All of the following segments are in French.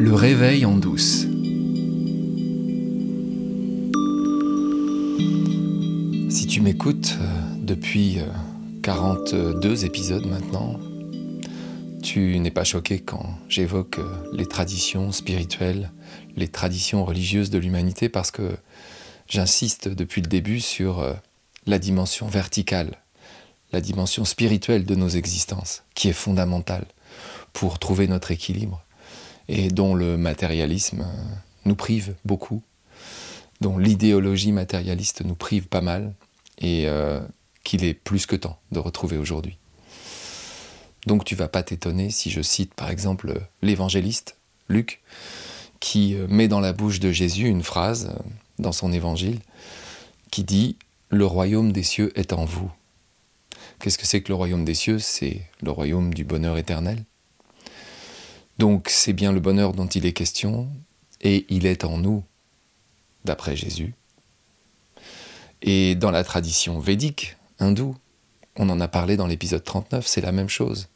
Le réveil en douce. Si tu m'écoutes euh, depuis 42 euh, épisodes maintenant, tu n'es pas choqué quand j'évoque euh, les traditions spirituelles, les traditions religieuses de l'humanité parce que j'insiste depuis le début sur la dimension verticale, la dimension spirituelle de nos existences, qui est fondamentale pour trouver notre équilibre et dont le matérialisme nous prive beaucoup, dont l'idéologie matérialiste nous prive pas mal et euh, qu'il est plus que temps de retrouver aujourd'hui. Donc tu vas pas t'étonner si je cite par exemple l'évangéliste Luc qui euh, met dans la bouche de Jésus une phrase euh, dans son évangile qui dit Le royaume des cieux est en vous. Qu'est-ce que c'est que le royaume des cieux? C'est le royaume du bonheur éternel. Donc c'est bien le bonheur dont il est question, et il est en nous, d'après Jésus. Et dans la tradition védique, hindoue, on en a parlé dans l'épisode 39, c'est la même chose.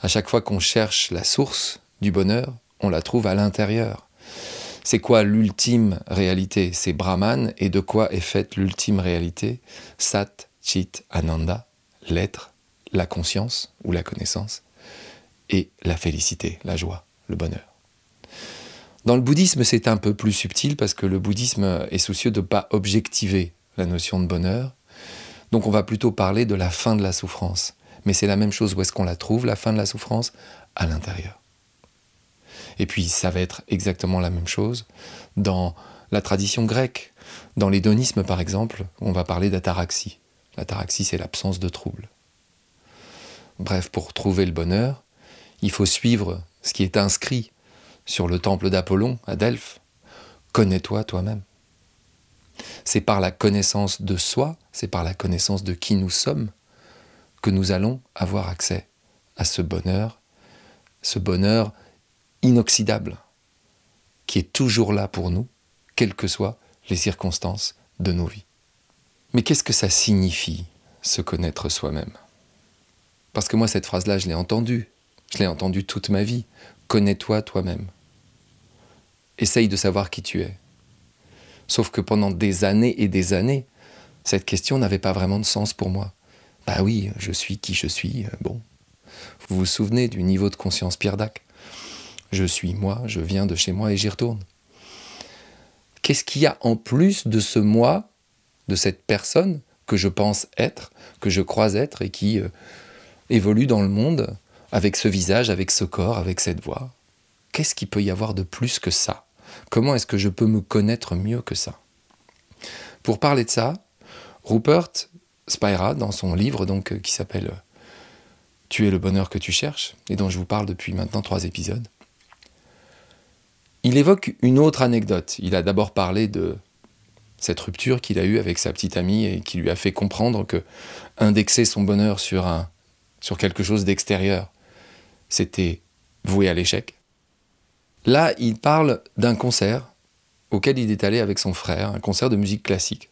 À chaque fois qu'on cherche la source du bonheur, on la trouve à l'intérieur. C'est quoi l'ultime réalité? C'est Brahman, et de quoi est faite l'ultime réalité? Sat, Chit, Ananda, l'être, la conscience ou la connaissance et la félicité, la joie, le bonheur. Dans le bouddhisme, c'est un peu plus subtil parce que le bouddhisme est soucieux de ne pas objectiver la notion de bonheur. Donc on va plutôt parler de la fin de la souffrance. Mais c'est la même chose où est-ce qu'on la trouve, la fin de la souffrance? À l'intérieur. Et puis ça va être exactement la même chose dans la tradition grecque. Dans l'hédonisme, par exemple, on va parler d'ataraxie. L'ataraxie, c'est l'absence de trouble. Bref, pour trouver le bonheur, il faut suivre ce qui est inscrit sur le temple d'Apollon à Delphes. Connais-toi toi-même. C'est par la connaissance de soi, c'est par la connaissance de qui nous sommes, que nous allons avoir accès à ce bonheur, ce bonheur inoxydable, qui est toujours là pour nous, quelles que soient les circonstances de nos vies. Mais qu'est-ce que ça signifie, se connaître soi-même? Parce que moi, cette phrase-là, je l'ai entendue je l'ai entendu toute ma vie. Connais-toi toi-même. Essaye de savoir qui tu es. Sauf que pendant des années et des années, cette question n'avait pas vraiment de sens pour moi. Bah oui, je suis qui je suis, euh, bon. Vous vous souvenez du niveau de conscience Pierre Dac Je suis moi, je viens de chez moi et j'y retourne. Qu'est-ce qu'il y a en plus de ce moi, de cette personne que je pense être, que je crois être et qui euh, évolue dans le monde? Avec ce visage, avec ce corps, avec cette voix. Qu'est-ce qu'il peut y avoir de plus que ça? Comment est-ce que je peux me connaître mieux que ça? Pour parler de ça, Rupert Spira, dans son livre donc euh, qui s'appelle euh, Tu es le bonheur que tu cherches, et dont je vous parle depuis maintenant trois épisodes, il évoque une autre anecdote. Il a d'abord parlé de cette rupture qu'il a eue avec sa petite amie et qui lui a fait comprendre que indexer son bonheur sur, un, sur quelque chose d'extérieur, c'était voué à l'échec. Là, il parle d'un concert auquel il est allé avec son frère, un concert de musique classique.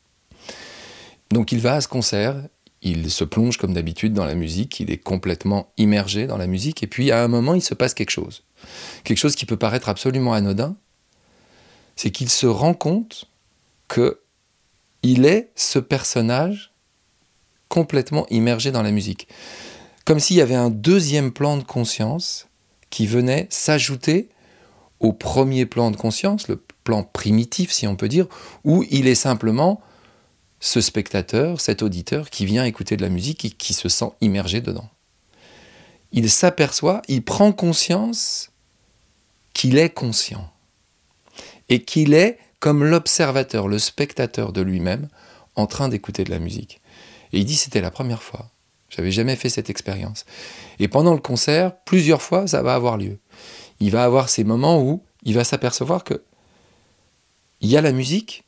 Donc il va à ce concert, il se plonge comme d'habitude dans la musique, il est complètement immergé dans la musique, et puis à un moment, il se passe quelque chose. Quelque chose qui peut paraître absolument anodin, c'est qu'il se rend compte que il est ce personnage complètement immergé dans la musique comme s'il y avait un deuxième plan de conscience qui venait s'ajouter au premier plan de conscience, le plan primitif si on peut dire, où il est simplement ce spectateur, cet auditeur qui vient écouter de la musique et qui se sent immergé dedans. Il s'aperçoit, il prend conscience qu'il est conscient et qu'il est comme l'observateur, le spectateur de lui-même en train d'écouter de la musique. Et il dit c'était la première fois. J'avais jamais fait cette expérience. Et pendant le concert, plusieurs fois, ça va avoir lieu. Il va avoir ces moments où il va s'apercevoir que il y a la musique,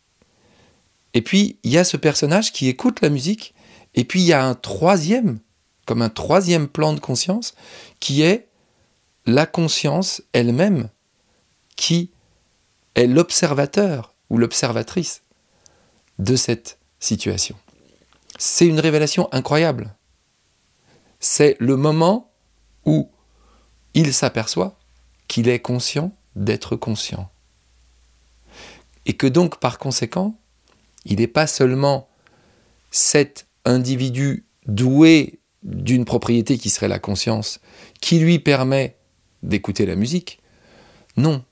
et puis il y a ce personnage qui écoute la musique, et puis il y a un troisième, comme un troisième plan de conscience, qui est la conscience elle-même, qui est l'observateur ou l'observatrice de cette situation. C'est une révélation incroyable c'est le moment où il s'aperçoit qu'il est conscient d'être conscient. Et que donc, par conséquent, il n'est pas seulement cet individu doué d'une propriété qui serait la conscience, qui lui permet d'écouter la musique. Non.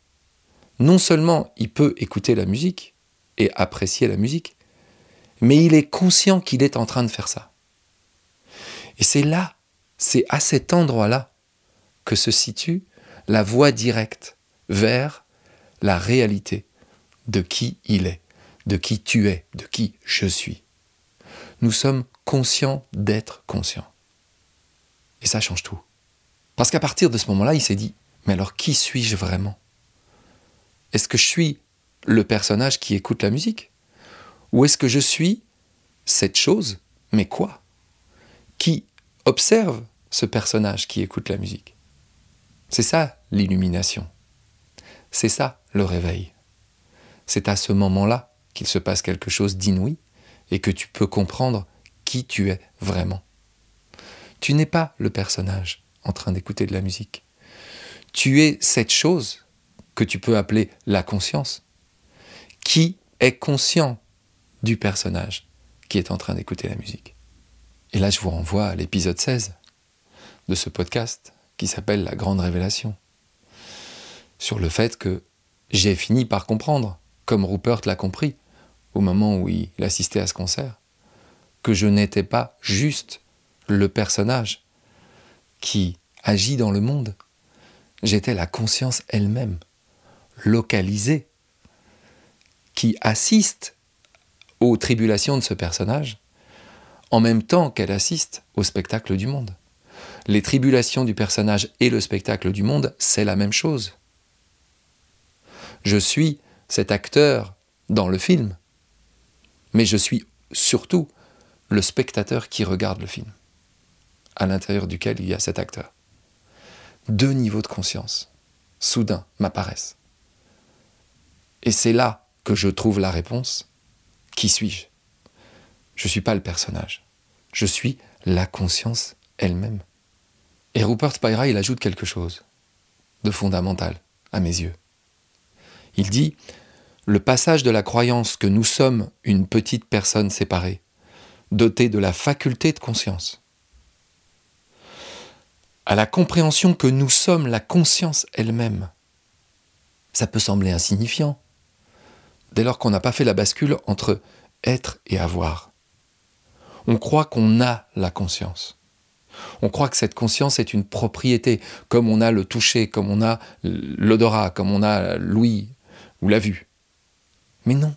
Non seulement il peut écouter la musique et apprécier la musique, mais il est conscient qu'il est en train de faire ça. Et c'est là, c'est à cet endroit-là que se situe la voie directe vers la réalité de qui il est, de qui tu es, de qui je suis. Nous sommes conscients d'être conscients. Et ça change tout. Parce qu'à partir de ce moment-là, il s'est dit, mais alors qui suis-je vraiment? Est-ce que je suis le personnage qui écoute la musique? Ou est-ce que je suis cette chose, mais quoi? Qui observe ce personnage qui écoute la musique C'est ça l'illumination. C'est ça le réveil. C'est à ce moment-là qu'il se passe quelque chose d'inouï et que tu peux comprendre qui tu es vraiment. Tu n'es pas le personnage en train d'écouter de la musique. Tu es cette chose que tu peux appeler la conscience, qui est conscient du personnage qui est en train d'écouter la musique. Et là, je vous renvoie à l'épisode 16 de ce podcast qui s'appelle La Grande Révélation, sur le fait que j'ai fini par comprendre, comme Rupert l'a compris au moment où il assistait à ce concert, que je n'étais pas juste le personnage qui agit dans le monde. J'étais la conscience elle-même, localisée, qui assiste aux tribulations de ce personnage, en même temps qu'elle assiste au spectacle du monde. Les tribulations du personnage et le spectacle du monde, c'est la même chose. Je suis cet acteur dans le film, mais je suis surtout le spectateur qui regarde le film à l'intérieur duquel il y a cet acteur. Deux niveaux de conscience, soudain, m'apparaissent. Et c'est là que je trouve la réponse. Qui suis-je? Je ne suis pas le personnage. Je suis la conscience elle-même. Et Rupert Spira, il ajoute quelque chose de fondamental à mes yeux. Il dit Le passage de la croyance que nous sommes une petite personne séparée, dotée de la faculté de conscience, à la compréhension que nous sommes la conscience elle-même. Ça peut sembler insignifiant, dès lors qu'on n'a pas fait la bascule entre être et avoir. On croit qu'on a la conscience. On croit que cette conscience est une propriété, comme on a le toucher, comme on a l'odorat, comme on a l'ouïe ou la vue. Mais non,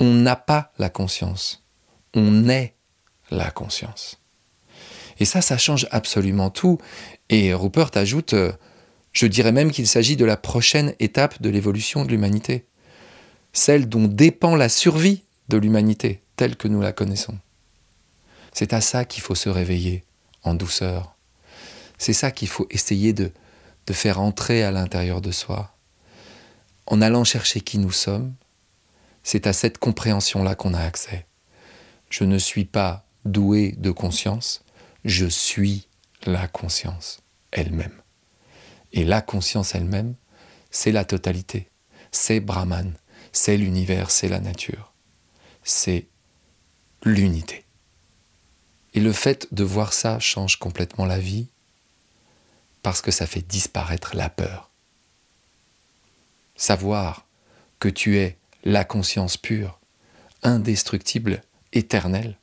on n'a pas la conscience, on est la conscience. Et ça, ça change absolument tout. Et Rupert ajoute, euh, je dirais même qu'il s'agit de la prochaine étape de l'évolution de l'humanité, celle dont dépend la survie de l'humanité telle que nous la connaissons. C'est à ça qu'il faut se réveiller en douceur. C'est ça qu'il faut essayer de, faire entrer à l'intérieur de soi. En allant chercher qui nous sommes, c'est à cette compréhension-là qu'on a accès. Je ne suis pas doué de conscience, je suis la conscience elle-même. Et la conscience elle-même, c'est la totalité, c'est Brahman, c'est l'univers, c'est la nature, c'est l'unité. Et le fait de voir ça change complètement la vie parce que ça fait disparaître la peur. Savoir que tu es la conscience pure, indestructible, éternelle,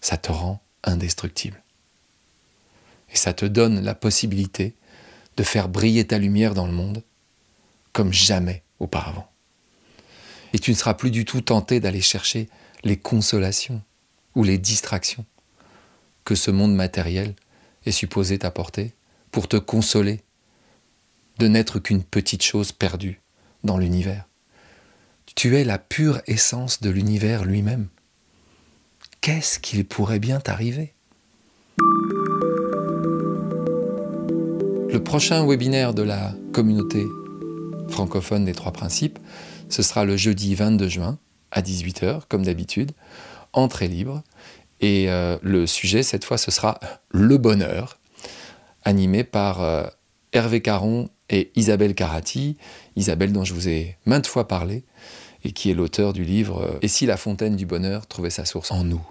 ça te rend indestructible. Et ça te donne la possibilité de faire briller ta lumière dans le monde comme jamais auparavant. Et tu ne seras plus du tout tenté d'aller chercher les consolations ou les distractions que ce monde matériel est supposé t'apporter pour te consoler de n'être qu'une petite chose perdue dans l'univers. Tu es la pure essence de l'univers lui-même. Qu'est-ce qu'il pourrait bien t'arriver? Le prochain webinaire de la communauté francophone des trois principes, ce sera le jeudi 22 juin à 18h, comme d'habitude, entrée libre. Et euh, le sujet, cette fois, ce sera le bonheur, animé par euh, Hervé Caron et Isabelle Carati, Isabelle dont je vous ai maintes fois parlé, et qui est l'auteur du livre Et si la fontaine du bonheur trouvait sa source en nous?